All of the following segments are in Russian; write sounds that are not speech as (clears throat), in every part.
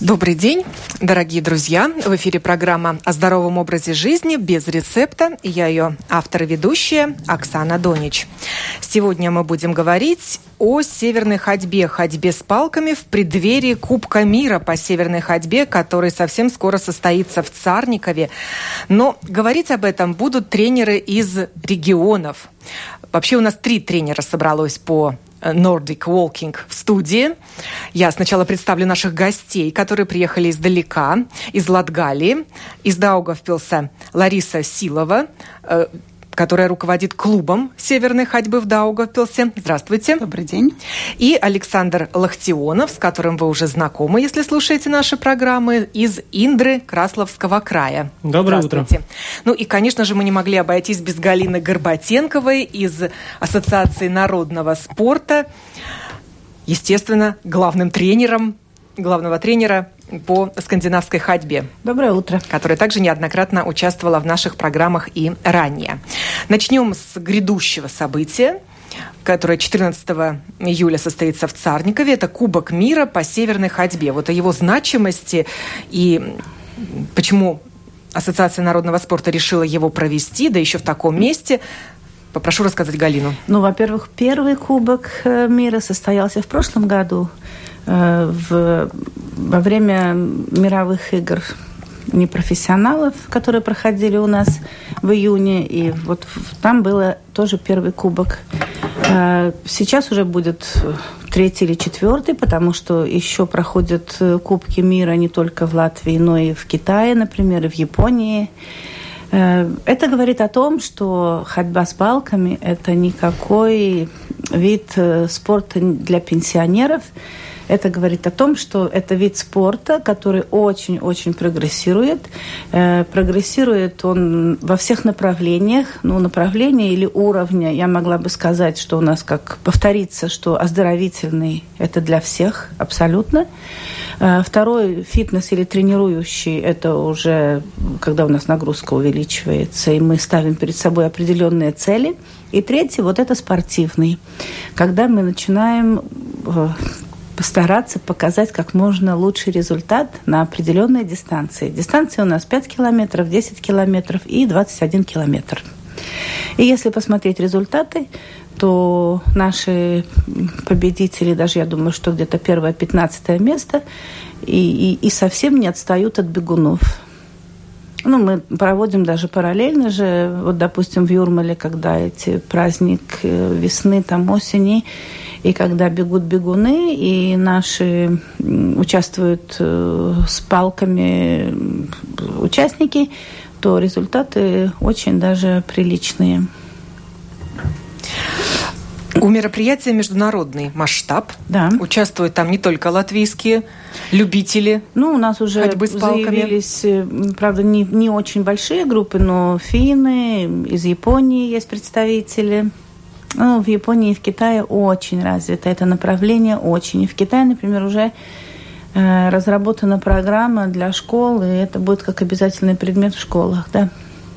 Добрый день, дорогие друзья. В эфире программа о здоровом образе жизни без рецепта. Я ее автор и ведущая Оксана Донич. Сегодня мы будем говорить о северной ходьбе, ходьбе с палками в преддверии Кубка мира по северной ходьбе, который совсем скоро состоится в Царникове. Но говорить об этом будут тренеры из регионов. Вообще у нас три тренера собралось по Nordic Walking в студии. Я сначала представлю наших гостей, которые приехали издалека, из Латгалии, из Даугавпилса Лариса Силова, э, которая руководит клубом северной ходьбы в Даугавпилсе. Здравствуйте. Добрый день. И Александр Лахтионов, с которым вы уже знакомы, если слушаете наши программы, из Индры Красловского края. Доброе утро. Ну и, конечно же, мы не могли обойтись без Галины Горбатенковой из Ассоциации народного спорта. Естественно, главным тренером, главного тренера по скандинавской ходьбе. Доброе утро. Которая также неоднократно участвовала в наших программах и ранее. Начнем с грядущего события которое 14 июля состоится в Царникове. Это Кубок мира по северной ходьбе. Вот о его значимости и почему Ассоциация народного спорта решила его провести, да еще в таком месте, Попрошу рассказать Галину. Ну, во-первых, первый Кубок э, мира состоялся в прошлом году в, во время мировых игр непрофессионалов, которые проходили у нас в июне, и вот там было тоже первый кубок. Э, сейчас уже будет третий или четвертый, потому что еще проходят Кубки мира не только в Латвии, но и в Китае, например, и в Японии. Э, это говорит о том, что ходьба с палками – это никакой вид э, спорта для пенсионеров – это говорит о том, что это вид спорта, который очень-очень прогрессирует. Э, прогрессирует он во всех направлениях. Ну, направления или уровня, я могла бы сказать, что у нас как повторится, что оздоровительный – это для всех абсолютно. Э, второй фитнес или тренирующий – это уже когда у нас нагрузка увеличивается, и мы ставим перед собой определенные цели. И третий – вот это спортивный, когда мы начинаем э, постараться показать как можно лучший результат на определенной дистанции. Дистанция у нас 5 километров, 10 километров и 21 километр. И если посмотреть результаты, то наши победители, даже я думаю, что где-то первое 15 место, и, и, и совсем не отстают от бегунов. Ну, мы проводим даже параллельно же, вот, допустим, в Юрмале, когда эти праздник э, весны, там осени, и когда бегут бегуны, и наши участвуют э, с палками участники, то результаты очень даже приличные. У мероприятия международный масштаб. Да. Участвуют там не только латвийские любители. Ну, у нас уже ходьбы с заявились, э, правда, не, не очень большие группы, но финны, из Японии есть представители. Ну, в Японии и в Китае очень развито это направление, очень. И в Китае, например, уже э, разработана программа для школ, и это будет как обязательный предмет в школах, да.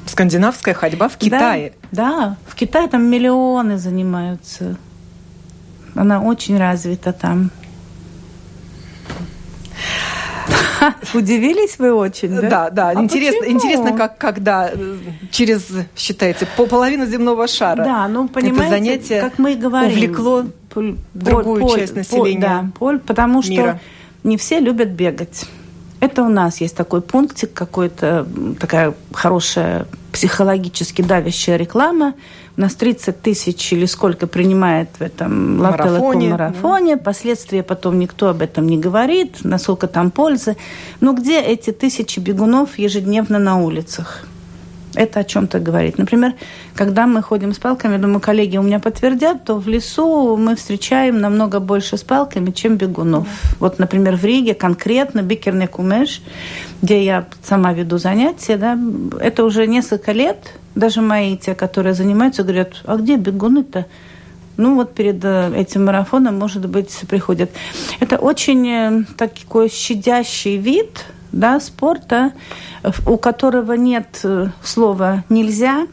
Скандинавская ходьба в Китае. Да, да, в Китае там миллионы занимаются. Она очень развита там. (laughs) Удивились вы очень, да? Да, да. А интересно, почему? интересно, как когда э, через, считайте, по половину земного шара. Да, ну понимаете, это занятие как мы говорим, увлекло поль, другую поль, часть населения. Поль, да, поль, потому что мира. не все любят бегать. Это у нас есть такой пунктик, какой-то такая хорошая психологически давящая реклама. У нас 30 тысяч или сколько принимает в этом марафоне. марафоне. Последствия потом никто об этом не говорит, насколько там пользы. Но где эти тысячи бегунов ежедневно на улицах? Это о чем-то говорит. Например, когда мы ходим с палками, думаю, коллеги у меня подтвердят, то в лесу мы встречаем намного больше с палками, чем бегунов. Вот, например, в Риге конкретно Бикерне Кумеш, где я сама веду занятия, да, это уже несколько лет, даже мои, те, которые занимаются, говорят, а где бегуны-то? Ну, вот перед э, этим марафоном, может быть, приходят. Это очень э, такой щадящий вид да, спорта, у которого нет э, слова «нельзя»,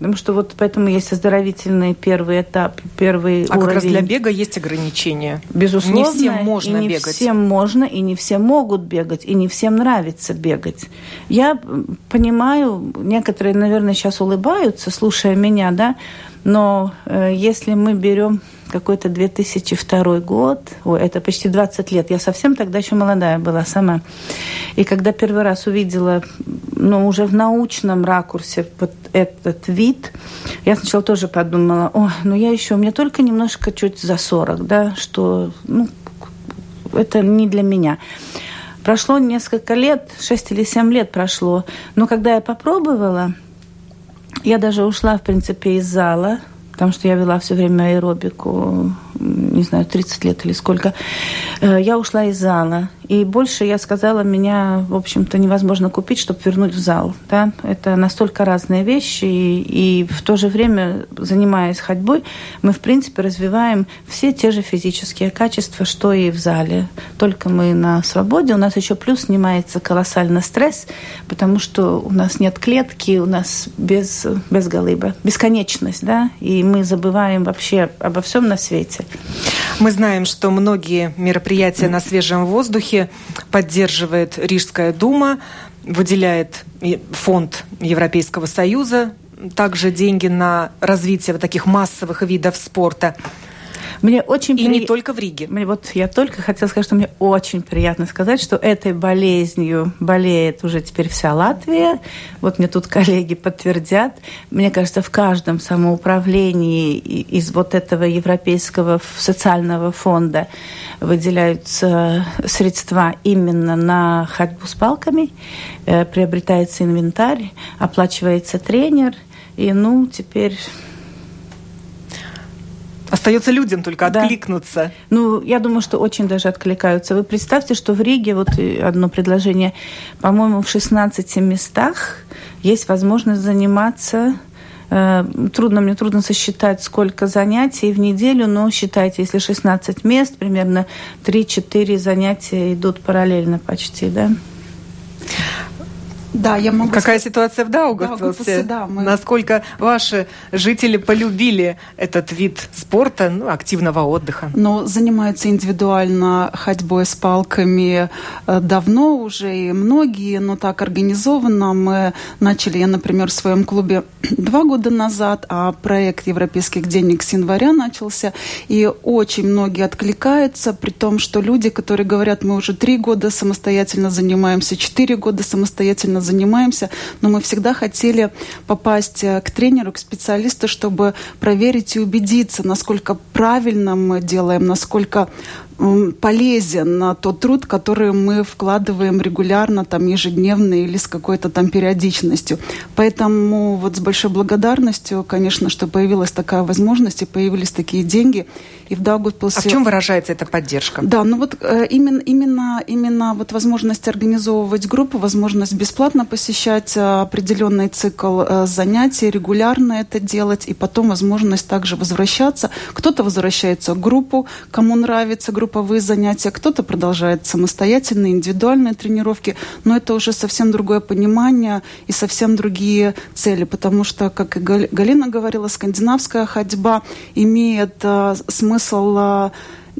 Потому что вот поэтому есть оздоровительный первый этап, первый а уровень. А как раз для бега есть ограничения? Безусловно. Не всем можно и не бегать. всем можно, и не все могут бегать, и не всем нравится бегать. Я понимаю, некоторые, наверное, сейчас улыбаются, слушая меня, да, но э, если мы берем какой-то 2002 год, ой, это почти 20 лет, я совсем тогда еще молодая была сама. И когда первый раз увидела, ну, уже в научном ракурсе вот этот вид, я сначала тоже подумала, о, ну я еще, меня только немножко чуть за 40, да, что, ну, это не для меня. Прошло несколько лет, 6 или 7 лет прошло, но когда я попробовала, я даже ушла, в принципе, из зала, потому что я вела все время аэробику, не знаю, 30 лет или сколько. Э, я ушла из зала. И больше я сказала, меня, в общем-то, невозможно купить, чтобы вернуть в зал. Да? Это настолько разные вещи. И, и в то же время, занимаясь ходьбой, мы, в принципе, развиваем все те же физические качества, что и в зале. Только мы на свободе. У нас еще плюс снимается колоссальный стресс, потому что у нас нет клетки, у нас без, без голыба. Бесконечность, да? И мы забываем вообще обо всем на свете. Мы знаем, что многие мероприятия на свежем воздухе поддерживает Рижская дума, выделяет фонд Европейского Союза также деньги на развитие вот таких массовых видов спорта. Мне очень и при... не только в Риге. Мне вот я только хотела сказать, что мне очень приятно сказать, что этой болезнью болеет уже теперь вся Латвия. Вот мне тут (laughs) коллеги подтвердят. Мне кажется, в каждом самоуправлении из вот этого европейского социального фонда выделяются средства именно на ходьбу с палками, э, приобретается инвентарь, оплачивается тренер, и ну теперь Остается людям только да. откликнуться. Ну, я думаю, что очень даже откликаются. Вы представьте, что в Риге, вот одно предложение, по-моему, в 16 местах есть возможность заниматься э, Трудно, мне трудно сосчитать, сколько занятий в неделю, но считайте, если 16 мест, примерно 3-4 занятия идут параллельно почти, да? Да, я могу Какая сказать... ситуация в Даугавпилсе? Да, мы... Насколько ваши жители полюбили этот вид спорта, ну, активного отдыха? Ну, занимаются индивидуально ходьбой с палками э, давно уже, и многие, но так организованно. Мы начали, я, например, в своем клубе (clears throat) два года назад, а проект европейских денег с января начался, и очень многие откликаются, при том, что люди, которые говорят, мы уже три года самостоятельно занимаемся, четыре года самостоятельно занимаемся, но мы всегда хотели попасть э, к тренеру, к специалисту, чтобы проверить и убедиться, насколько правильно мы делаем, насколько полезен тот труд, который мы вкладываем регулярно, там, ежедневно или с какой-то там периодичностью. Поэтому вот с большой благодарностью, конечно, что появилась такая возможность и появились такие деньги. И в Даугавпилсе... А в чем выражается эта поддержка? Да, ну вот э, именно, именно, именно вот возможность организовывать группу, возможность бесплатно посещать э, определенный цикл э, занятий, регулярно это делать, и потом возможность также возвращаться. Кто-то возвращается в группу, кому нравится группа групповые занятия, кто-то продолжает самостоятельные, индивидуальные тренировки, но это уже совсем другое понимание и совсем другие цели, потому что, как и Галина говорила, скандинавская ходьба имеет э, смысл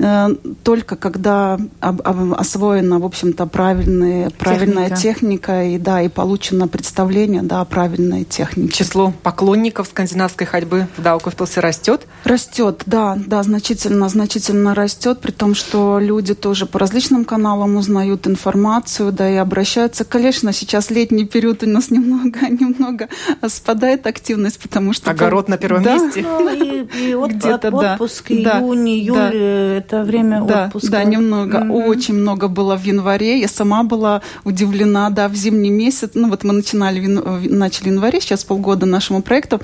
э, Э, только когда освоена, в общем-то, правильная, правильная техника. и, да, и получено представление да, о правильной технике. Число поклонников скандинавской ходьбы в Даугавпилсе растет? Растет, да, да, значительно, значительно растет, при том, что люди тоже по различным каналам узнают информацию, да, и обращаются. Конечно, сейчас летний период у нас немного, (laughs) немного спадает активность, потому что... Огород на первом да. месте. Ну, и, и от, Где-то, отпуск, да. июнь, июль, да. Это время да, отпуска. Да, немного. Mm-hmm. Очень много было в январе. Я сама была удивлена, да, в зимний месяц. Ну, вот мы начинали, начали в январе, сейчас полгода нашему проекту.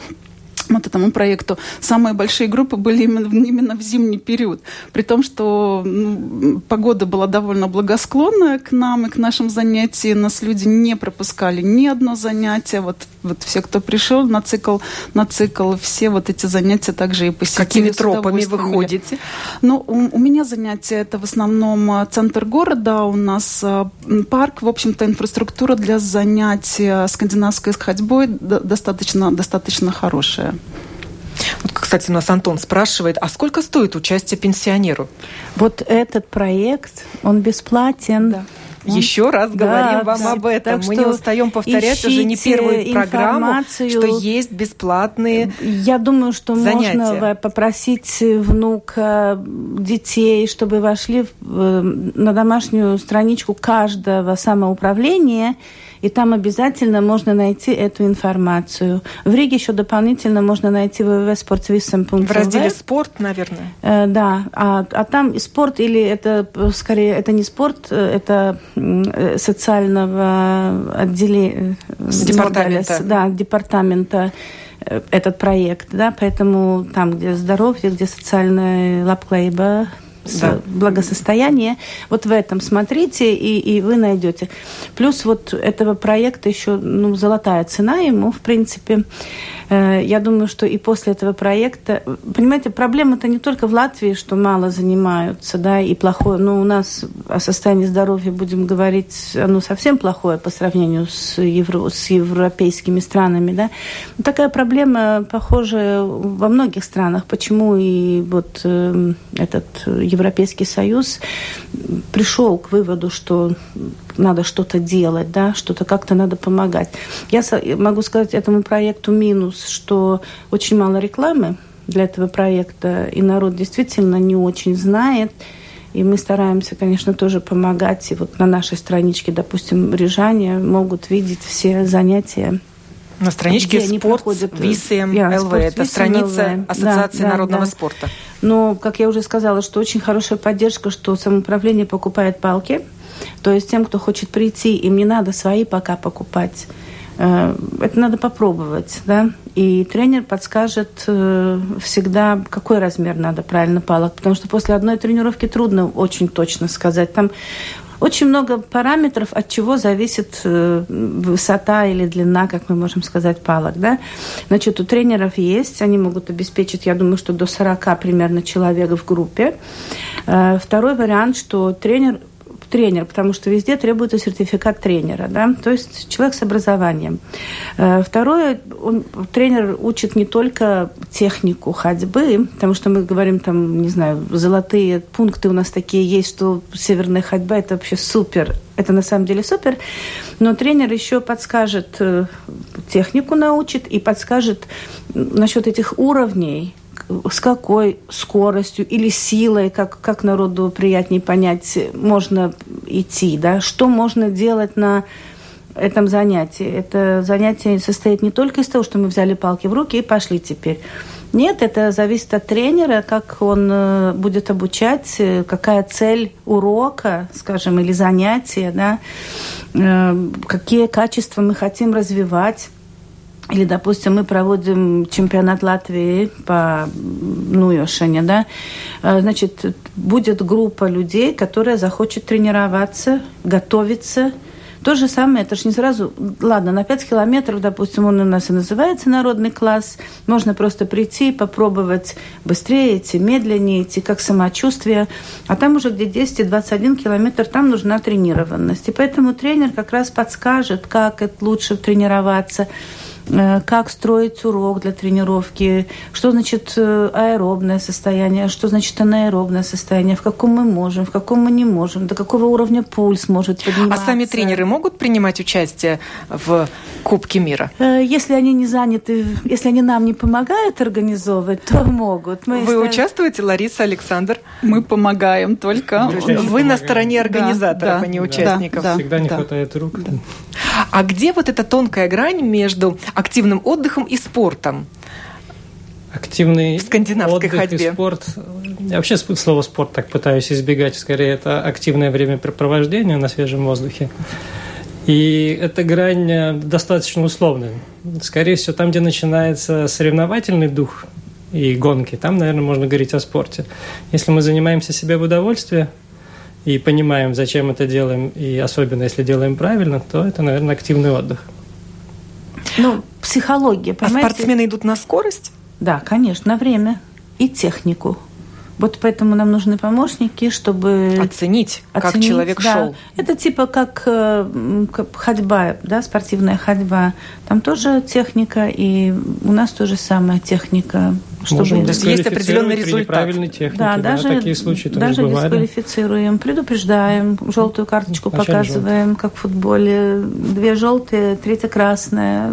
Вот этому проекту, самые большие группы были именно, именно в зимний период. При том, что ну, погода была довольно благосклонная к нам и к нашим занятиям. Нас люди не пропускали ни одно занятие. Вот, вот все, кто пришел на цикл, на цикл, все вот эти занятия также и посетили. Какими тропами вы ходите? Ну, у, у меня занятия это в основном а, центр города. У нас а, парк, в общем-то, инфраструктура для занятий скандинавской ходьбой достаточно, достаточно хорошая. Вот, кстати, у нас Антон спрашивает, а сколько стоит участие пенсионеру? Вот этот проект, он бесплатен. Да. Еще раз да, говорим вам об этом. Мы не устаем повторять уже не первую программу, что есть бесплатные Я думаю, что занятия. можно попросить внука, детей, чтобы вошли э, на домашнюю страничку каждого самоуправления и там обязательно можно найти эту информацию. В Риге еще дополнительно можно найти www.sportvisam.lv. В разделе «Спорт», наверное? Э, да, а, а там и спорт, или это скорее, это не спорт, э, это э, социального отделения... Э, департамента. Да, департамента этот проект, да, поэтому там, где здоровье, где социальная лапклейба, да. благосостояние. Вот в этом смотрите, и, и вы найдете. Плюс вот этого проекта еще ну, золотая цена ему, в принципе. Э, я думаю, что и после этого проекта... Понимаете, проблема-то не только в Латвии, что мало занимаются, да, и плохое. Но у нас о состоянии здоровья, будем говорить, оно совсем плохое по сравнению с, евро, с европейскими странами, да. Но такая проблема похожая во многих странах. Почему и вот э, этот Европейский Союз пришел к выводу, что надо что-то делать, да, что-то как-то надо помогать. Я могу сказать этому проекту минус, что очень мало рекламы для этого проекта, и народ действительно не очень знает. И мы стараемся, конечно, тоже помогать. И вот на нашей страничке, допустим, рижане могут видеть все занятия на страничке спорт ВИСМ ЛВ. Это страница Ассоциации да, народного да. спорта. Но, как я уже сказала, что очень хорошая поддержка, что самоуправление покупает палки. То есть тем, кто хочет прийти, им не надо свои пока покупать. Э, это надо попробовать, да. И тренер подскажет э, всегда, какой размер надо правильно палок, потому что после одной тренировки трудно очень точно сказать. Там очень много параметров, от чего зависит э, высота или длина, как мы можем сказать, палок. Да? Значит, у тренеров есть, они могут обеспечить, я думаю, что до 40 примерно человек в группе. Второй вариант, что тренер тренер, потому что везде требуется сертификат тренера, да, то есть человек с образованием. Э, второе, он, тренер учит не только технику ходьбы, потому что мы говорим там, не знаю, золотые пункты у нас такие есть, что северная ходьба это вообще супер, это на самом деле супер, но тренер еще подскажет э, технику научит и подскажет насчет этих уровней, с какой скоростью или силой, как, как народу приятнее понять, можно идти, да, что можно делать на этом занятии. Это занятие состоит не только из того, что мы взяли палки в руки и пошли теперь. Нет, это зависит от тренера, как он э, будет обучать, э, какая цель урока, скажем, или занятия, да, э, какие качества мы хотим развивать. Или, допустим, мы проводим чемпионат Латвии по Нуйошине, да, а, значит, будет группа людей, которая захочет тренироваться, готовиться. То же самое, это же не сразу... Ладно, на 5 километров, допустим, он у нас и называется народный класс. Можно просто прийти, попробовать быстрее идти, медленнее идти, как самочувствие. А там уже где 10-21 километр, там нужна тренированность. И поэтому тренер как раз подскажет, как это лучше тренироваться, как строить урок для тренировки, что значит э, аэробное состояние, что значит анаэробное состояние, в каком мы можем, в каком мы не можем, до какого уровня пульс может подниматься. А сами тренеры могут принимать участие в Кубке мира? Э, если они не заняты, если они нам не помогают организовывать, то могут. Мы Вы ставим... участвуете, Лариса, Александр? Мы помогаем только. Вы на стороне организаторов, да, а не участников. Да, Всегда не да. хватает рук. Да. А где вот эта тонкая грань между активным отдыхом и спортом? Активный в скандинавской отдых ходьбе. И спорт. Я вообще слово спорт так пытаюсь избегать. Скорее, это активное времяпрепровождение на свежем воздухе. И эта грань э, достаточно условная. Скорее всего, там, где начинается соревновательный дух и гонки, там, наверное, можно говорить о спорте. Если мы занимаемся себе в удовольствие и понимаем, зачем это делаем, и особенно если делаем правильно, то это, наверное, активный отдых. Ну, психология, а понимаете? А спортсмены идут на скорость? Да, конечно, на время и технику. Вот поэтому нам нужны помощники, чтобы оценить, оценить как человек да. шел. Это типа как, э, как ходьба, да, спортивная ходьба. Там тоже техника, и у нас тоже самая техника. Чтобы... Можем есть определенный результат. Техники, да, да, даже, такие случаи даже дисквалифицируем, предупреждаем, желтую карточку Вначале показываем, желтый. как в футболе. Две желтые, третья красная.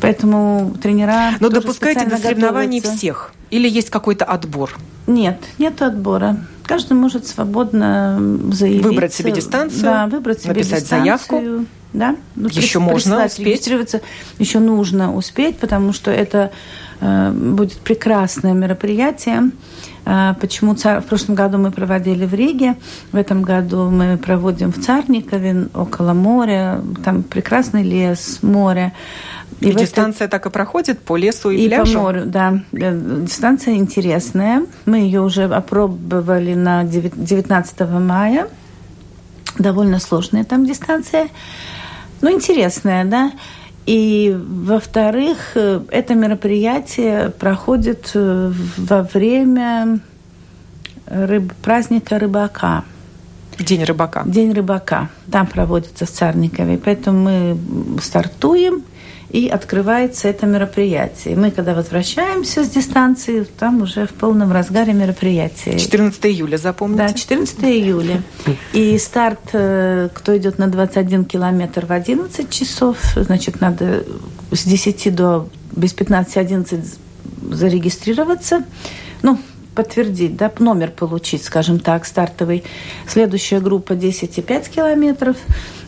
Поэтому тренера. Но допускайте до соревнований всех. Или есть какой-то отбор? Нет, нет отбора. Каждый может свободно заявить. Выбрать себе дистанцию. Да, выбрать себе написать дистанцию. заявку. Да? Ну, Еще можно успеть. Еще нужно успеть, потому что это будет прекрасное мероприятие. Э, почему цар... в прошлом году мы проводили в Риге, в этом году мы проводим в Царникове, около моря. Там прекрасный лес, море. И, и дистанция это... так и проходит по лесу и, и пляжу? по морю, да. Э, дистанция интересная. Мы ее уже опробовали на 19 мая. Довольно сложная там дистанция. Но интересная, да. И, во-вторых, э, это мероприятие проходит э, во время рыб... праздника рыбака. День рыбака. День рыбака. Там проводится в Царникове. Поэтому мы стартуем и открывается это мероприятие. Мы, когда возвращаемся с дистанции, там уже в полном разгаре мероприятия. 14 июля, запомните? Да, 14 июля. И старт, э, кто идет на 21 километр в 11 часов, значит, надо с 10 до без 15-11 зарегистрироваться. Ну, подтвердить, да, номер получить, скажем так, стартовый. Следующая группа 10,5 километров.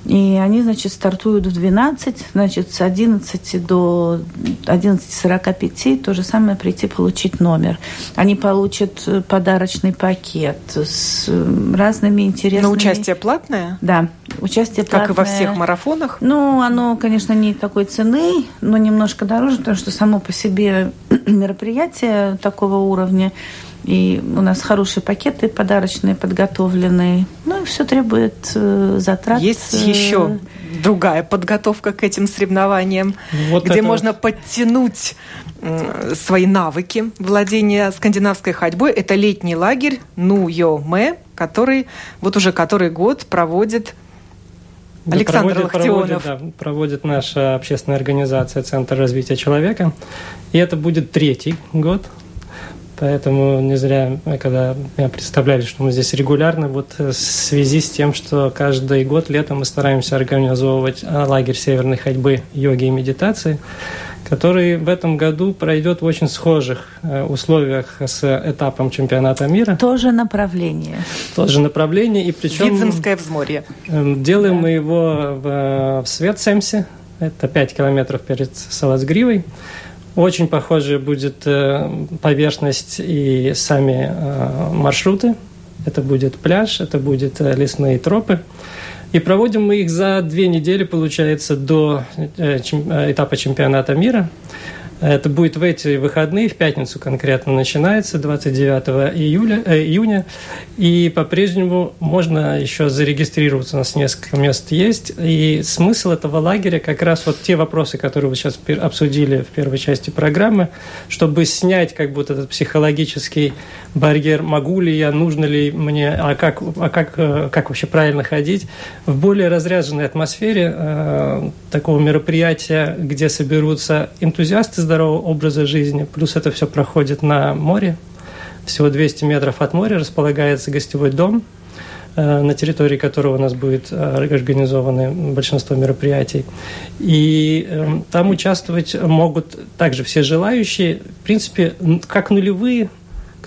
И они, значит, стартуют в 12, значит, с 11 до 11.45 то же самое прийти получить номер. Они получат э, подарочный пакет с э, разными интересными... Но участие платное? Да, участие платное. Как и во всех марафонах? Ну, оно, конечно, не такой цены, но немножко дороже, потому что само по себе (clears throat) мероприятие такого уровня и у нас хорошие пакеты подарочные, подготовленные. Ну и все требует э, затрат. Есть э, еще другая подготовка к этим соревнованиям, вот где можно подтянуть э, свои навыки владения скандинавской ходьбой. Это летний лагерь Нуйоме, который вот уже который год проводит Александр проводит, Лохтионов. Проводит, да, проводит наша общественная организация Центр развития человека. И это будет третий год Поэтому не зря, когда меня представляли, что мы здесь регулярно, вот в связи с тем, что каждый год летом мы стараемся организовывать а, лагерь северной ходьбы, йоги и медитации, который в этом году пройдет в очень схожих э, условиях с этапом чемпионата мира. Тоже направление. Тоже направление, и причем... Видземское взморье. Эм, делаем да. мы его в, в Светсемсе, это 5 километров перед Салацгривой. Очень похожая будет э, поверхность и сами э, маршруты. Это будет пляж, это будет э, лесные тропы. И проводим мы их за две недели, получается, до этапа чемпионата мира. Это будет в эти выходные, в пятницу конкретно начинается, 29 июля, э, июня. И по-прежнему можно еще зарегистрироваться, у нас несколько мест есть. И смысл этого лагеря как раз вот те вопросы, которые вы сейчас обсудили в первой части программы, чтобы снять как будто этот психологический барьер, могу ли я, нужно ли мне, а как, а как, э, как вообще правильно ходить, в более разряженной атмосфере э, такого мероприятия, где соберутся энтузиасты здорового образа жизни, плюс это все проходит на море. Всего 200 метров от моря располагается гостевой дом, э, на территории которого у нас будет э, организованы большинство мероприятий. И э, там участвовать могут также все желающие, в принципе, как нулевые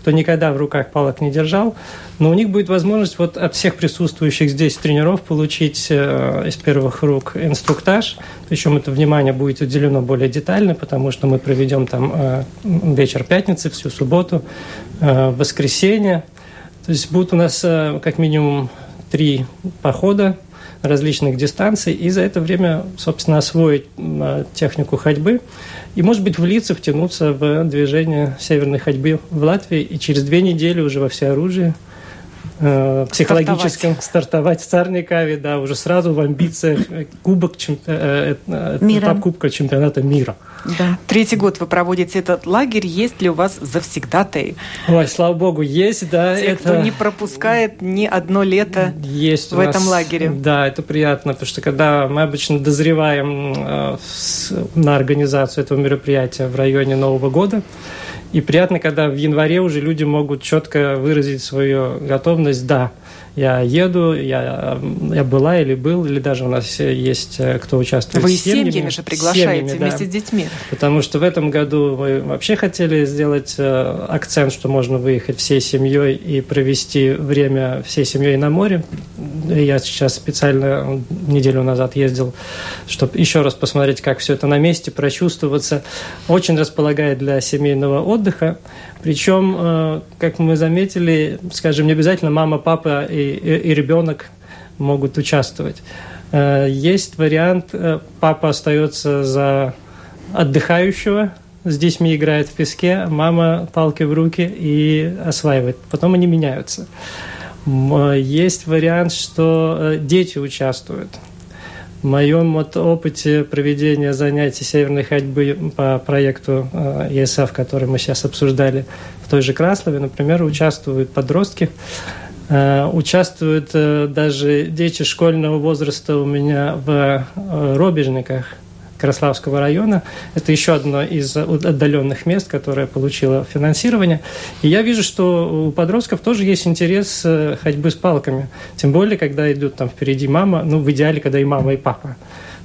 кто никогда в руках палок не держал, но у них будет возможность вот от всех присутствующих здесь тренеров получить э, из первых рук инструктаж. Причем это внимание будет уделено более детально, потому что мы проведем там э, вечер пятницы, всю субботу, э, воскресенье. То есть будут у нас э, как минимум три похода различных дистанций и за это время, собственно, освоить технику ходьбы и, может быть, влиться, втянуться в движение северной ходьбы в Латвии и через две недели уже во всеоружии э, психологическом стартовать. стартовать в Царникаве, да, уже сразу в амбициях кубок, чемпи... э, э, мира. этап Кубка чемпионата мира. Да. Третий год вы проводите этот лагерь. Есть ли у вас завсегдатые? Ой, слава богу, есть, да. Те, это... кто не пропускает ни одно лето есть в этом лагере. Да, это приятно, потому что когда мы обычно дозреваем э, на организацию этого мероприятия в районе Нового года, и приятно, когда в январе уже люди могут четко выразить свою готовность, да, я еду, я, я была или был, или даже у нас есть э, кто участвует Вы с семьями. семьями же приглашаете семьями, вместе да. с детьми. Потому что в этом году мы вообще хотели сделать э, акцент, что можно выехать всей семьей и провести время всей семьей на море. Я сейчас специально неделю назад ездил, чтобы еще раз посмотреть, как все это на месте, прочувствоваться. Очень располагает для семейного отдыха. Причем, э, как мы заметили, скажем, не обязательно мама, папа и, и, ребенок могут участвовать. Э, есть вариант, э, папа остается за отдыхающего, с детьми играет в песке, мама палки в руки и осваивает. Потом они меняются. Есть вариант, что дети участвуют. В моем вот опыте проведения занятий северной ходьбы по проекту э, ЕСФ, который мы сейчас обсуждали в той же Краслове, например, участвуют подростки, э, участвуют э, даже дети школьного возраста у меня в робежниках – Краславского района. Это еще одно из отдаленных мест, которое получило финансирование. И я вижу, что у подростков тоже есть интерес э, ходьбы с палками. Тем более, когда идут там впереди мама, ну, в идеале, когда и мама, и папа.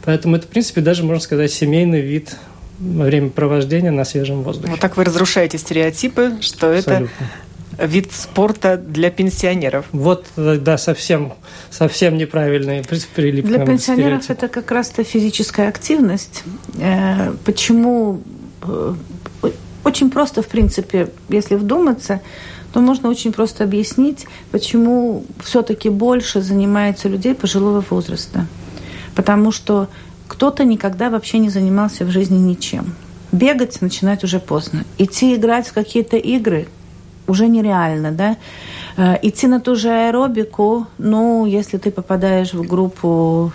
Поэтому это, в принципе, даже, можно сказать, семейный вид время провождения на свежем воздухе. Вот так вы разрушаете стереотипы, что Абсолютно. это вид спорта для пенсионеров. Вот, да, совсем, совсем неправильный прилип Для пенсионеров стереотип. это как раз-то физическая активность. Э, почему? Э, очень просто, в принципе, если вдуматься, то можно очень просто объяснить, почему все-таки больше занимается людей пожилого возраста. Потому что кто-то никогда вообще не занимался в жизни ничем. Бегать начинать уже поздно. Идти играть в какие-то игры уже нереально, да. Э, идти на ту же аэробику, ну, если ты попадаешь в группу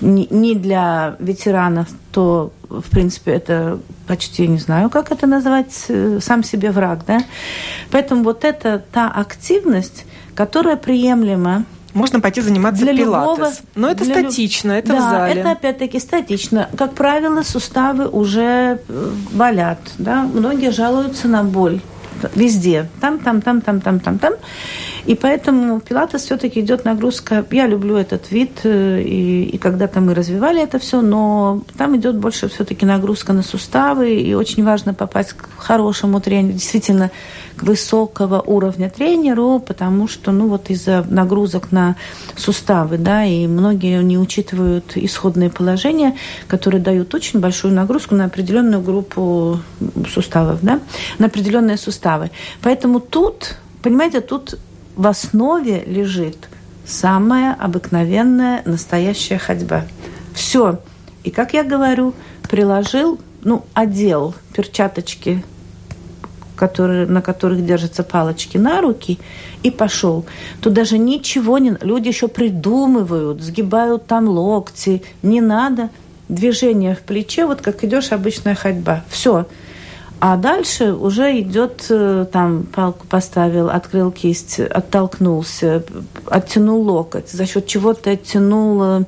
не для ветеранов, то, в принципе, это почти не знаю, как это назвать, э, сам себе враг, да. Поэтому вот это та активность, которая приемлема можно пойти заниматься для пилатес. Любого, Но это статично, это да, в зале. это опять-таки статично. Как правило, суставы уже э, болят. Да? Многие жалуются на боль везде. Там, там, там, там, там, там, там. И поэтому пилатес все-таки идет нагрузка. Я люблю этот вид, э, и, и когда-то мы развивали это все, но там идет больше все-таки нагрузка на суставы, и очень важно попасть к хорошему тренеру, действительно высокого уровня тренеру, потому что, ну, вот из-за нагрузок на суставы, да, и многие не учитывают исходные положения, которые дают очень большую нагрузку на определенную группу суставов, да, на определенные суставы. Поэтому тут, понимаете, тут в основе лежит самая обыкновенная настоящая ходьба. Все. И, как я говорю, приложил, ну, одел перчаточки, которые, на которых держатся палочки, на руки и пошел. Тут даже ничего не... Люди еще придумывают, сгибают там локти. Не надо. Движение в плече, вот как идешь обычная ходьба. Все. А дальше уже идет, э, там, палку поставил, открыл кисть, оттолкнулся, оттянул локоть, за счет чего ты оттянул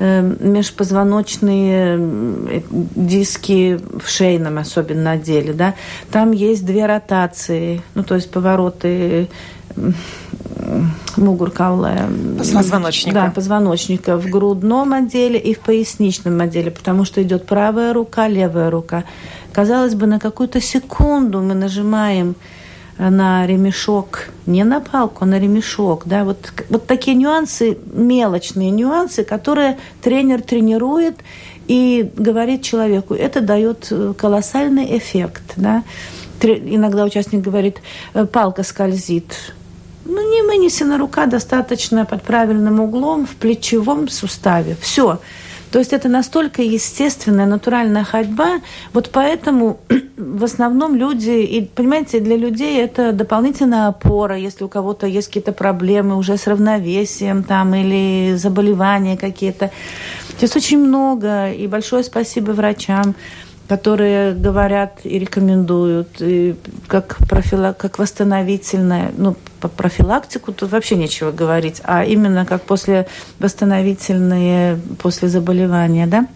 межпозвоночные диски в шейном особенно отделе, да, там есть две ротации, ну, то есть повороты мугуркаула. Позвоночника. Да, позвоночника в грудном отделе и в поясничном отделе, потому что идет правая рука, левая рука. Казалось бы, на какую-то секунду мы нажимаем э, на ремешок, не на палку, а на ремешок. Да? Вот, вот такие нюансы, мелочные нюансы, которые тренер тренирует и говорит человеку. Это дает э, колоссальный эффект. Да? Иногда участник говорит, «Э, палка скользит. ну, не не рука, достаточно под правильным углом в плечевом суставе. Все. То есть это настолько естественная, натуральная ходьба. Вот поэтому (clears throat) в основном люди, и понимаете, для людей это дополнительная опора, если у кого-то есть какие-то проблемы уже с равновесием там или заболевания какие-то. Здесь очень много, и большое спасибо врачам которые говорят и рекомендуют, и как, профила, как восстановительное, ну, по профилактику тут вообще нечего говорить, а именно как после восстановительные, после заболевания, да?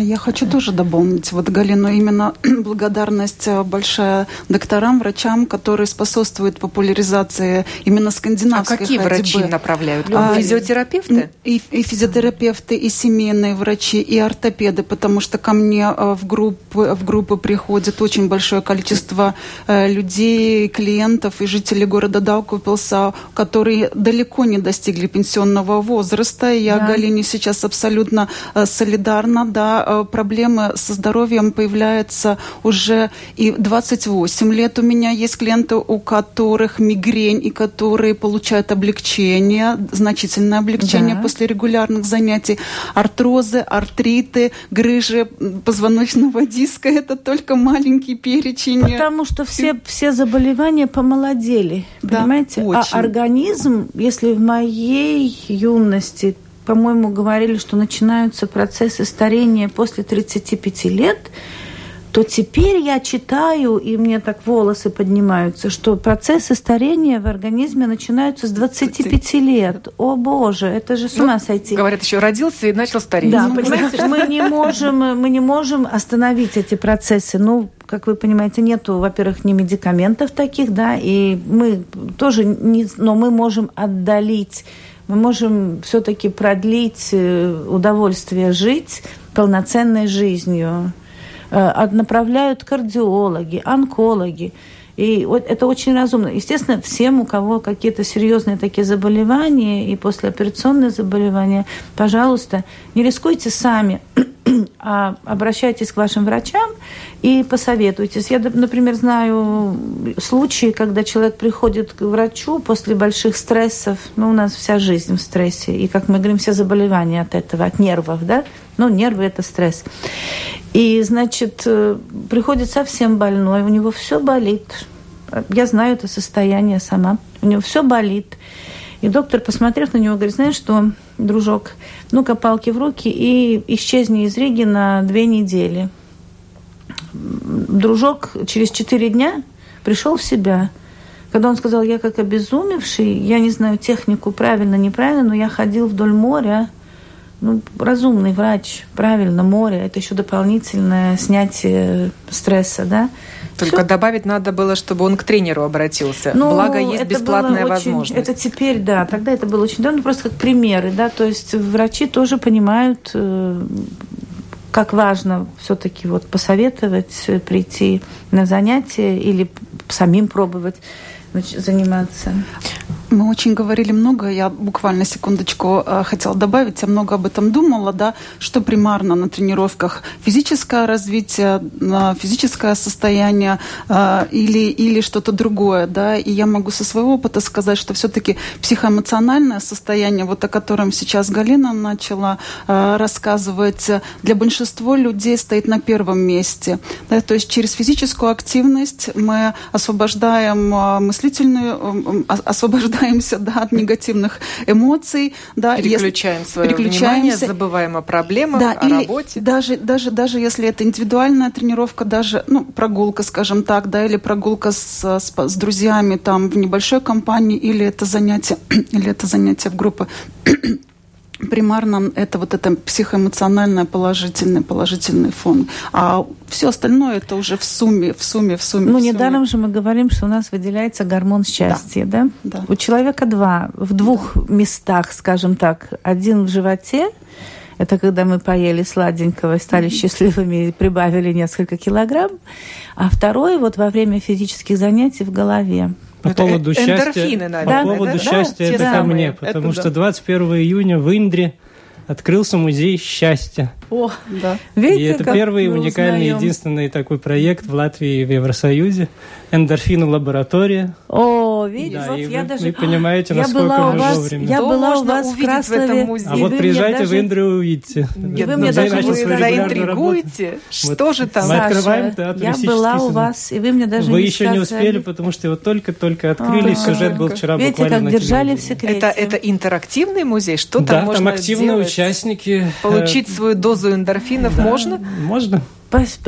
А я хочу тоже дополнить, вот, Галину, именно (clears throat) благодарность э, большая докторам, врачам, которые способствуют популяризации именно скандинавской А какие ходьбы. врачи направляют? А, физиотерапевты? И, и физиотерапевты, и семейные врачи, и ортопеды, потому что ко мне э, в группы, в группы приходит очень большое количество э, людей, клиентов и жителей города Даукупилса, которые далеко не достигли пенсионного возраста. Я да. Галине сейчас абсолютно солидарна, да, Э, проблемы со здоровьем появляются уже и 28 лет. У меня есть клиенты, у которых мигрень, и которые получают облегчение, значительное облегчение да. после регулярных занятий. Артрозы, артриты, грыжи позвоночного диска – это только маленький перечень. Потому что все, все заболевания помолодели, да, понимаете? А очень. А организм, если в моей юности по-моему, говорили, что начинаются процессы старения после 35 лет, то теперь я читаю, и мне так волосы поднимаются, что процессы старения в организме начинаются с 25 лет. О боже, это же с ума ну, сойти. Говорят, еще родился и начал стареть. Да, понимаете, мы не можем, мы не можем остановить эти процессы. Ну, как вы понимаете, нету, во-первых, ни медикаментов таких, да, и мы тоже не, но мы можем отдалить мы можем все-таки продлить э, удовольствие жить полноценной жизнью. Э, направляют кардиологи, онкологи. И вот это очень разумно. Естественно, всем, у кого какие-то серьезные такие заболевания и послеоперационные заболевания, пожалуйста, не рискуйте сами (clears throat) а обращайтесь к вашим врачам и посоветуйтесь. Я, например, знаю случаи, когда человек приходит к врачу после больших стрессов, ну, у нас вся жизнь в стрессе, и, как мы говорим, все заболевания от этого, от нервов, да, ну, нервы – это стресс. И, значит, э, приходит совсем больной, у него все болит. Я знаю это состояние сама. У него все болит. И доктор, посмотрев на него, говорит, знаешь что, дружок, ну-ка палки в руки и исчезни из Риги на две недели. Дружок через четыре дня пришел в себя. Когда он сказал, я как обезумевший, я не знаю технику правильно, неправильно, но я ходил вдоль моря, ну, разумный врач, правильно, море, это еще дополнительное снятие стресса, да. Только Все. добавить надо было, чтобы он к тренеру обратился. Ну, Благо есть бесплатная очень, возможность. Это теперь, да, тогда это было очень давно, просто как примеры, да, то есть врачи тоже понимают, э, как важно все-таки вот посоветовать, э, прийти на занятия или самим пробовать заниматься. Мы очень говорили много, я буквально секундочку э, хотела добавить, я много об этом думала, да, что примарно на тренировках? Физическое развитие, физическое состояние э, или, или что-то другое, да, и я могу со своего опыта сказать, что все-таки психоэмоциональное состояние, вот о котором сейчас Галина начала э, рассказывать, для большинства людей стоит на первом месте, да, то есть через физическую активность мы освобождаем мыслительную, освобождаем отвлекаемся да, от негативных эмоций. Да, переключаем если, свое переключаемся, внимание, забываем о проблемах, да, о или работе. Даже, даже, даже если это индивидуальная тренировка, даже ну, прогулка, скажем так, да, или прогулка с, с, с друзьями там, в небольшой компании, или это занятие, (clears throat) или это занятие в группе примарно это вот это психоэмоциональный положительный, положительный фон. А все остальное это уже в сумме, в сумме, в сумме. Ну, в сумме. недаром же мы говорим, что у нас выделяется гормон счастья, да? да? да. У человека два, в двух да. местах, скажем так. Один в животе, это когда мы поели сладенького, стали mm-hmm. счастливыми и прибавили несколько килограмм. А второй вот во время физических занятий в голове. По это поводу счастья, наверное, по поводу да? счастья да, это ко мне, потому это что 21 да. июня в Индре открылся музей счастья. О, да. Видите, и это первый уникальный, единственный такой проект в Латвии и в Евросоюзе. Эндорфины лаборатория. О, видишь, Да, вот и я вы, даже... вы понимаете, я насколько была у вас, вовремя. я была у вас в в Краслове. музее? А вот вы приезжайте мне в даже... Индру и увидите. И вы мне даже Вы работу. заинтригуете. Вот Что же там? Мы Саша, открываем театр я «Мистический была у сезон». вас, и вы мне даже Вы не еще не успели, потому что его только-только открыли, А, сюжет был вчера Видите, буквально как на держали в секрете. Это, это интерактивный музей? Что Да, там можно там активные делать? участники. э, Получить свою дозу эндорфинов да, можно? Можно.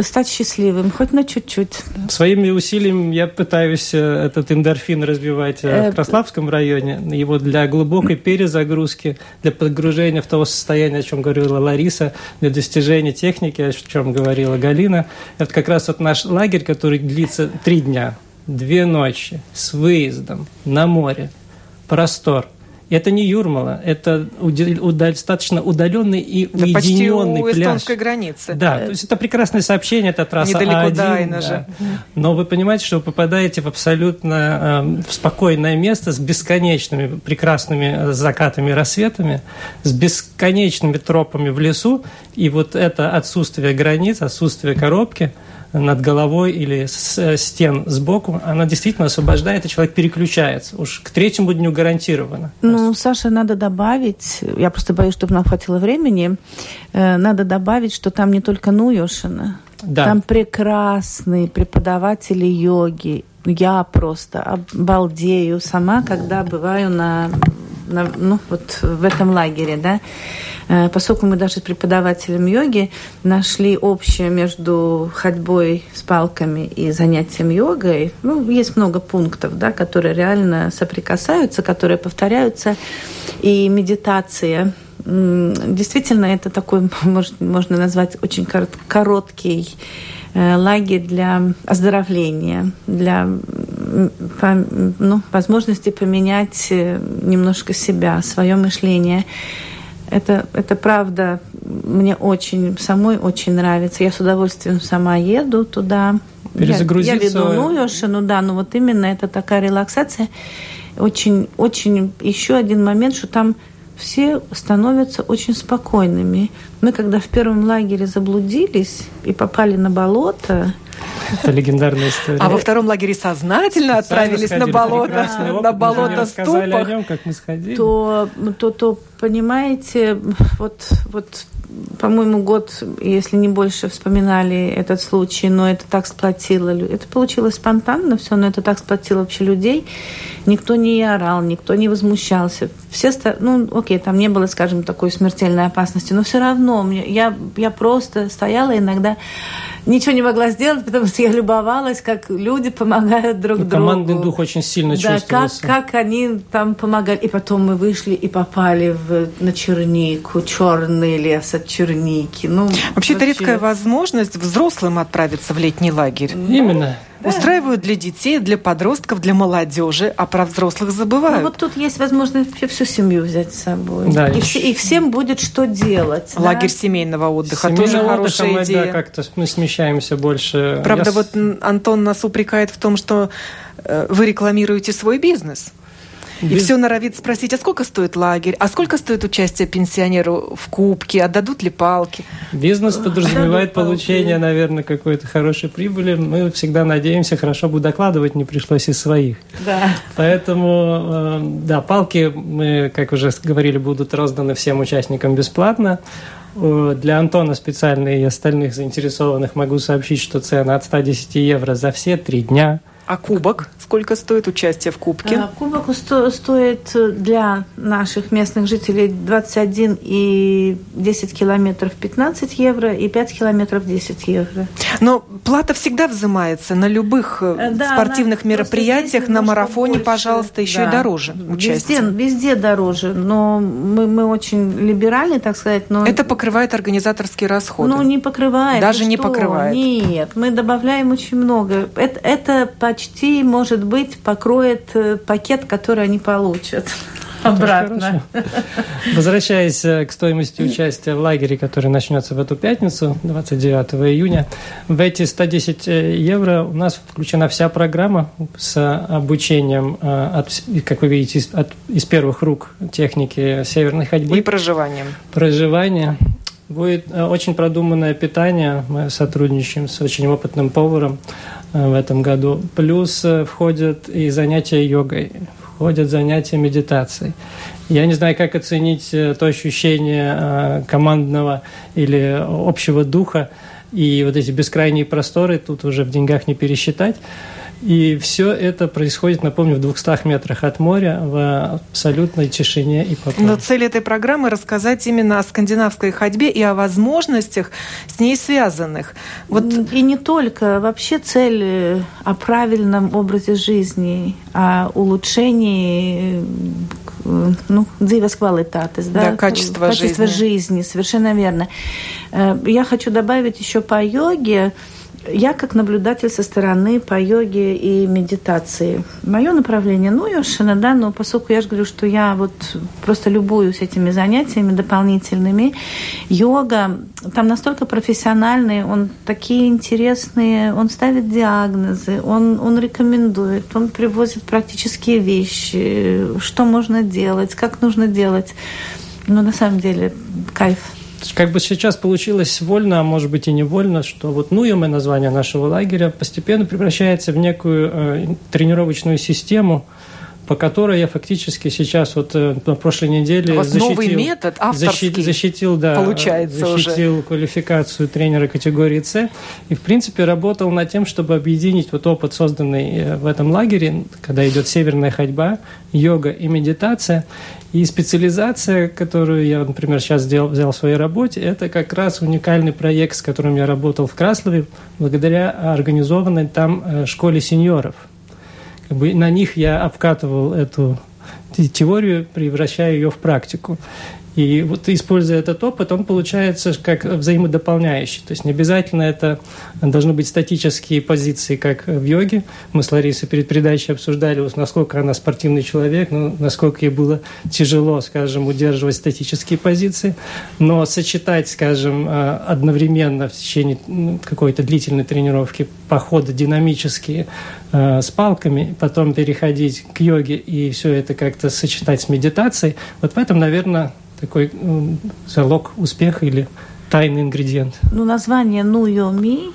Стать счастливым, хоть на чуть-чуть. Своими усилиями я пытаюсь э, этот эндорфин развивать э, Э, в Краславском районе. Его для глубокой перезагрузки, для погружения в то состояние, о чем говорила Лариса, для достижения техники, о чем говорила Галина. Это как раз вот наш лагерь, который длится три дня, две ночи, с выездом на море, простор. Это не Юрмала, это достаточно удаленный и Да почти уединенный у пляж. эстонской границы. Да, то есть это прекрасное сообщение, это трасса Недалеко А1, до Айна да. же. Но вы понимаете, что вы попадаете в абсолютно э, в спокойное место с бесконечными прекрасными э, закатами и рассветами, с бесконечными тропами в лесу, и вот это отсутствие границ, отсутствие коробки над головой или с э, стен сбоку, она действительно освобождает, и человек переключается. Уж к третьему дню гарантированно. Ну, Саша, надо добавить, я просто боюсь, чтобы нам хватило времени, э, надо добавить, что там не только Нуешина, Да. там прекрасные преподаватели йоги. Я просто обалдею сама, когда бываю на, на- ну, вот в этом лагере, да. Э, Поскольку мы даже с преподавателем йоги нашли общее между ходьбой с палками и занятием йогой, ну, есть много пунктов, да, которые реально соприкасаются, которые повторяются, и медитация. Действительно, это такой, (laughs) может, можно назвать очень корот- короткий э, лагерь для оздоровления, для ну, возможности поменять э, немножко себя, свое мышление. Это, это правда, мне очень, самой очень нравится. Я с удовольствием сама еду туда. Я, я Перезагрузиться. веду Нуёши, ну да, но вот именно это такая релаксация. Очень, очень еще один момент, что там все становятся очень спокойными. Мы когда в первом лагере заблудились и попали на болото, Это легендарная история. А во втором лагере сознательно отправились на болото, опыт, на болото ступах. о нем, как мы сходили. то, то, то понимаете, вот, вот по-моему, год, если не больше, вспоминали этот случай, но это так сплотило. лю- Это получилось спонтанно все, но это так сплотило вообще людей. Никто не орал, никто не возмущался. Все, ну, окей, там не было, скажем, такой смертельной опасности, но все равно мне, я, я просто стояла иногда, ничего не могла сделать, потому что я любовалась, как люди помогают друг Ну, другу. Командный дух очень сильно Да, как, чувствовался. как они там помогали. И потом мы вышли и попали в, на чернику, черный лес от черники. Ну, Вообще, это редкая возможность взрослым отправиться в летний лагерь. Именно. Устраивают для детей, для подростков, для молодежи, а про взрослых Ну, забывают. вот тут есть возможность вообще всю семью взять с собой. Да, и, все- и всем будет что делать. да. Лагерь семейного отдыха Семейного тоже отдыха хорошая мы, идея. Да, как-то мы смещаемся больше. Правда, Я вот Антон нас упрекает в том, что э, вы рекламируете свой бизнес. И Без- все норовит спросить, а сколько стоит лагерь, а сколько стоит участие пенсионеру в кубке, отдадут ли палки. Бизнес подразумевает получение, наверное, какой-то хорошей прибыли. Мы всегда надеемся, хорошо бы докладывать, не пришлось из своих. Да. Поэтому, э, да, палки, мы, как уже говорили, будут розданы всем участникам бесплатно. Э, Для Антона специально и остальных заинтересованных могу сообщить, что цена от 110 евро за все три дня. А кубок? Сколько стоит участие в кубке? А, Кубок сто- стоит для наших местных жителей 21 и 10 километров 15 евро и 5 километров 10 евро. Но плата всегда взимается на любых э, Э, да, спортивных мероприятиях, на марафоне, немножко пожалуйста, больше. еще и Да. дороже Везде, участие. везде дороже, но мы, мы очень либеральны, так сказать. Но Это покрывает организаторские расходы. Ну, не покрывает. Даже не что? покрывает. Нет, мы добавляем очень много. Это, это почти, может быть, покроет э, пакет, который они получат. Обратно. Возвращаясь э, к стоимости участия в лагере, который начнется в эту пятницу, 29 июня, в эти 110 евро у нас включена вся программа с обучением, э, от, как вы видите, из, от- из первых рук техники северной ходьбы. И проживанием. проживание. Будет э, очень продуманное питание. Мы сотрудничаем с очень опытным поваром. В этом году. Плюс входят и занятия йогой, входят занятия медитацией. Я не знаю, как оценить то ощущение командного или общего духа, и вот эти бескрайние просторы тут уже в деньгах не пересчитать. И все это происходит, напомню, в 200 метрах от моря в абсолютной тишине и покое. Но цель этой программы – рассказать именно о скандинавской ходьбе и о возможностях с ней связанных. Вот... И не только. Вообще цель э, о правильном образе жизни, о улучшении э, ну, dzīves kvalitātes, да, да качество, качество жизни. жизни, совершенно верно. Э, я хочу добавить еще по йоге, я как наблюдатель со стороны по йоге и медитации. Мое направление, ну, Йошина, да, но поскольку я же говорю, что я вот просто любуюсь этими занятиями дополнительными, йога, там настолько профессиональный, он такие интересные, он ставит диагнозы, он, он рекомендует, он привозит практические вещи, что можно делать, как нужно делать. Ну, на самом деле, кайф как бы сейчас получилось вольно, а может быть и невольно, что вот Нуюме, название нашего лагеря, постепенно превращается в некую э, тренировочную систему, по которой я фактически сейчас вот э, на прошлой неделе У защитил, новый метод авторский, защитил, защитил, да, получается защитил уже. квалификацию тренера категории С и в принципе работал над тем, чтобы объединить вот опыт, созданный э, в этом лагере, когда идет северная ходьба, йога и медитация, и специализация, которую я, например, сейчас сделал, взял в своей работе, это как раз уникальный проект, с которым я работал в Краслове, благодаря организованной там э, школе сеньоров. Бы на них я обкатывал эту теорию, превращая ее в практику. И вот используя этот опыт, он получается как взаимодополняющий. То есть не обязательно это должны быть статические позиции, как в йоге. Мы с Ларисой перед передачей обсуждали, насколько она спортивный человек, ну, насколько ей было тяжело, скажем, удерживать статические позиции. Но сочетать, скажем, э, одновременно в течение ну, какой-то длительной тренировки походы динамические э, с палками, потом переходить к йоге и все это как-то сочетать с медитацией, вот в этом, наверное, такой ну, залог успеха или тайный ингредиент? Ну, название Нуйоми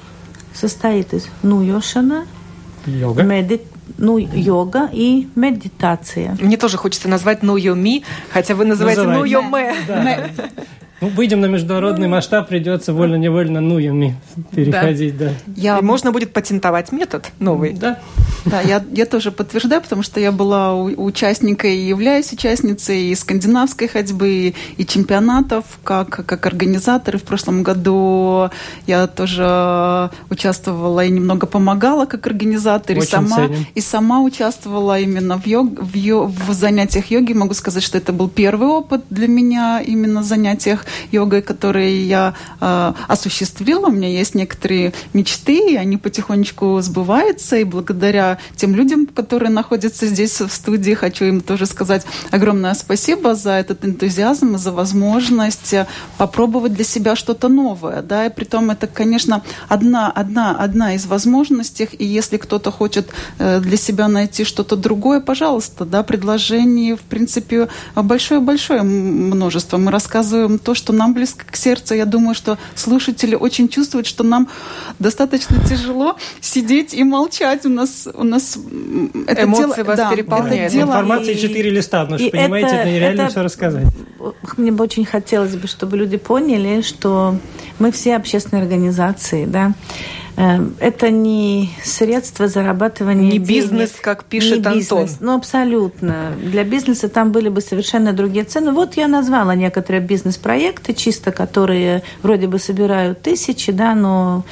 состоит из Нуйошана, йога. Медит, ну, йога и медитация. Мне тоже хочется назвать Нуйоми, хотя вы называете Нуйоме. Да. (laughs) Ну, выйдем на международный масштаб, придется вольно-невольно нуями переходить, да. да. Я... И можно будет патентовать метод новый. Да. Да, я, я тоже подтверждаю, потому что я была участникой и являюсь участницей и скандинавской ходьбы, и чемпионатов, как, как организатор. И в прошлом году я тоже участвовала и немного помогала как организатор, Очень и сама, и сама участвовала именно в, йог, в, йог, в занятиях йоги. Могу сказать, что это был первый опыт для меня именно занятиях йогой, которые я э, осуществила. У меня есть некоторые мечты, и они потихонечку сбываются. И благодаря тем людям, которые находятся здесь в студии, хочу им тоже сказать огромное спасибо за этот энтузиазм, за возможность попробовать для себя что-то новое. Да? И при том это, конечно, одна, одна, одна из возможностей. И если кто-то хочет э, для себя найти что-то другое, пожалуйста, да, предложений, в принципе, большое-большое множество. Мы рассказываем то, что нам близко к сердцу. Я думаю, что слушатели очень чувствуют, что нам достаточно тяжело сидеть и молчать. У нас, у нас это Эмоции дело, вас да, переполняют. Это дело, Информации четыре листа, потому что, понимаете, это, это нереально это, все рассказать. Мне бы очень хотелось бы, чтобы люди поняли, что мы все общественные организации, да, это не средство зарабатывания Не денег, бизнес, как пишет не бизнес. Антон. Ну, абсолютно. Для бизнеса там были бы совершенно другие цены. Вот я назвала некоторые бизнес-проекты, чисто которые вроде бы собирают тысячи, да, но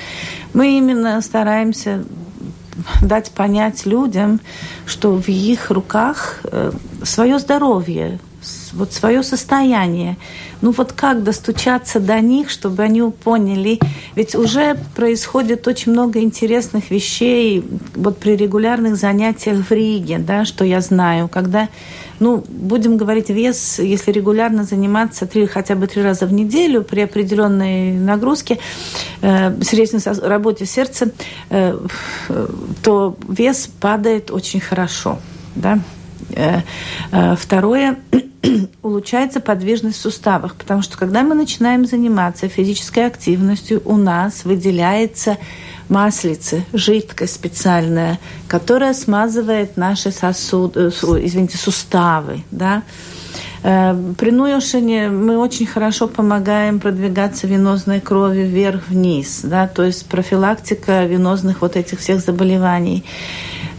мы именно стараемся дать понять людям, что в их руках э, свое здоровье, вот свое состояние. Ну вот как достучаться до них, чтобы они поняли? Ведь уже происходит очень много интересных вещей вот при регулярных занятиях в Риге, да, что я знаю, когда ну, будем говорить, вес, если регулярно заниматься три, хотя бы три раза в неделю при определенной нагрузке, э, серьезной работе сердца, э, то вес падает очень хорошо. Да? Э, э, второе, (clears throat) улучшается подвижность в суставах, потому что когда мы начинаем заниматься физической активностью, у нас выделяется маслицы, жидкость специальная, которая смазывает наши сосуды, извините, суставы, да, Э, при Нуешине мы очень хорошо помогаем продвигаться венозной крови вверх-вниз, да, то есть профилактика венозных вот этих всех заболеваний.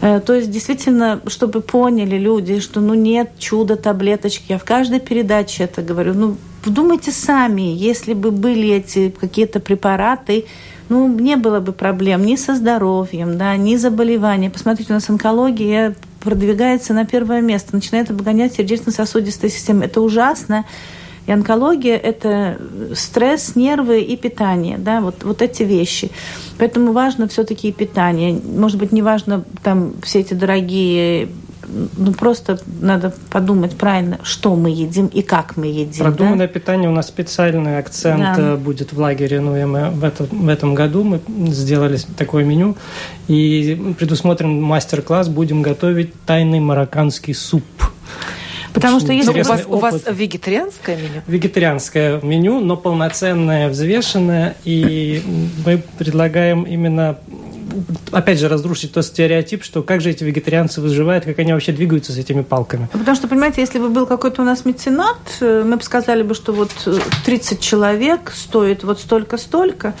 Э, то есть действительно, чтобы поняли люди, что ну нет чуда таблеточки. Я в каждой передаче это говорю. Ну, вдумайте сами, если бы были эти какие-то препараты, ну, не было бы проблем ни со здоровьем, да, ни заболеваний. Посмотрите, у нас онкология продвигается на первое место, начинает обгонять сердечно-сосудистая система. Это ужасно. И онкология – это стресс, нервы и питание, да, вот, вот эти вещи. Поэтому важно все-таки и питание. Может быть, не важно там все эти дорогие ну, просто надо подумать правильно, что мы едим и как мы едим. Продуманное да? питание у нас специальный акцент да. Э, будет в лагере ну, мы в, этом, в этом году. Мы сделали такое меню и предусмотрим мастер-класс. Будем готовить тайный марокканский суп. Потому что если у вас, у вас вегетарианское меню? Вегетарианское меню, но полноценное, взвешенное. И мы предлагаем именно опять же, разрушить тот стереотип, что как же эти вегетарианцы выживают, как они вообще двигаются с этими палками. Потому что, понимаете, если бы был какой-то у нас меценат, э, мы бы сказали бы, что вот 30 э, человек стоит вот столько-столько,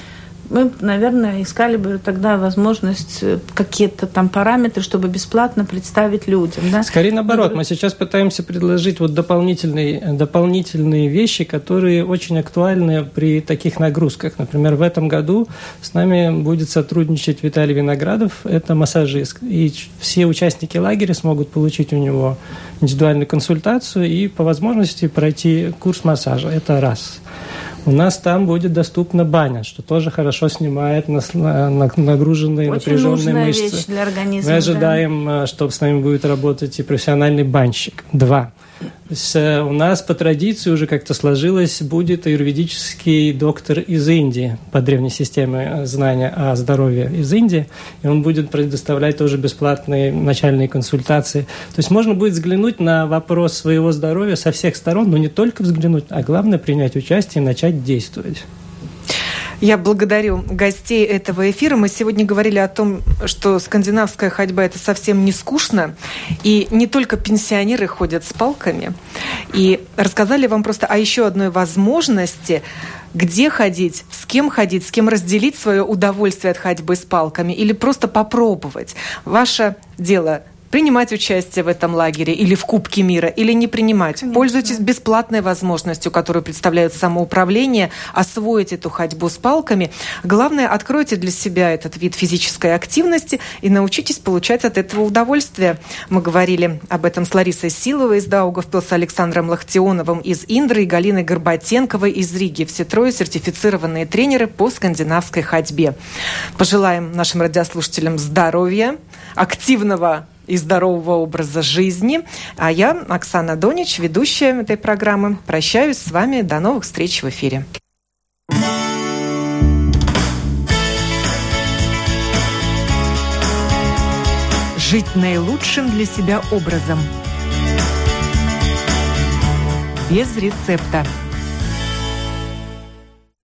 мы, наверное, искали бы тогда возможность э, какие-то там параметры, чтобы бесплатно представить людям. Да? Скорее наоборот, мы сейчас пытаемся предложить вот дополнительные, дополнительные вещи, которые очень актуальны при таких нагрузках. Например, в этом году с нами будет сотрудничать Виталий Виноградов, это массажист. И все участники лагеря смогут получить у него индивидуальную консультацию и по возможности пройти курс массажа. Это раз. У нас там будет доступна баня, что тоже хорошо снимает нагруженные, Очень напряженные мышцы. Вещь для организма, Мы ожидаем, да. Э, что с нами будет работать и профессиональный банщик. Два. Э, у нас по традиции уже как-то сложилось, будет аюрведический доктор из Индии по древней системе э, знания о здоровье из Индии, и он будет предоставлять тоже бесплатные начальные консультации. То есть можно будет взглянуть на вопрос своего здоровья со всех сторон, но не только взглянуть, а главное принять участие и начать действовать. Я благодарю гостей этого эфира. Мы сегодня говорили о том, что скандинавская ходьба это совсем не скучно. И не только пенсионеры ходят с палками. И рассказали вам просто о еще одной возможности где ходить, с кем ходить, с кем разделить свое удовольствие от ходьбы с палками или просто попробовать. Ваше дело принимать участие в этом лагере или в Кубке мира, или не принимать. Конечно. Пользуйтесь бесплатной возможностью, которую представляет самоуправление, освоить эту ходьбу с палками. Главное, откройте для себя этот вид физической активности и научитесь получать от этого удовольствие. Мы говорили об этом с Ларисой Силовой из Даугавпилса, с Александром Лахтионовым из Индры и Галиной Горбатенковой из Риги. Все трое сертифицированные тренеры по скандинавской ходьбе. Пожелаем нашим радиослушателям здоровья, активного и здорового образа жизни. А я, Оксана Донич, ведущая этой программы, прощаюсь с вами. До новых встреч в эфире. Жить наилучшим для себя образом. Без рецепта.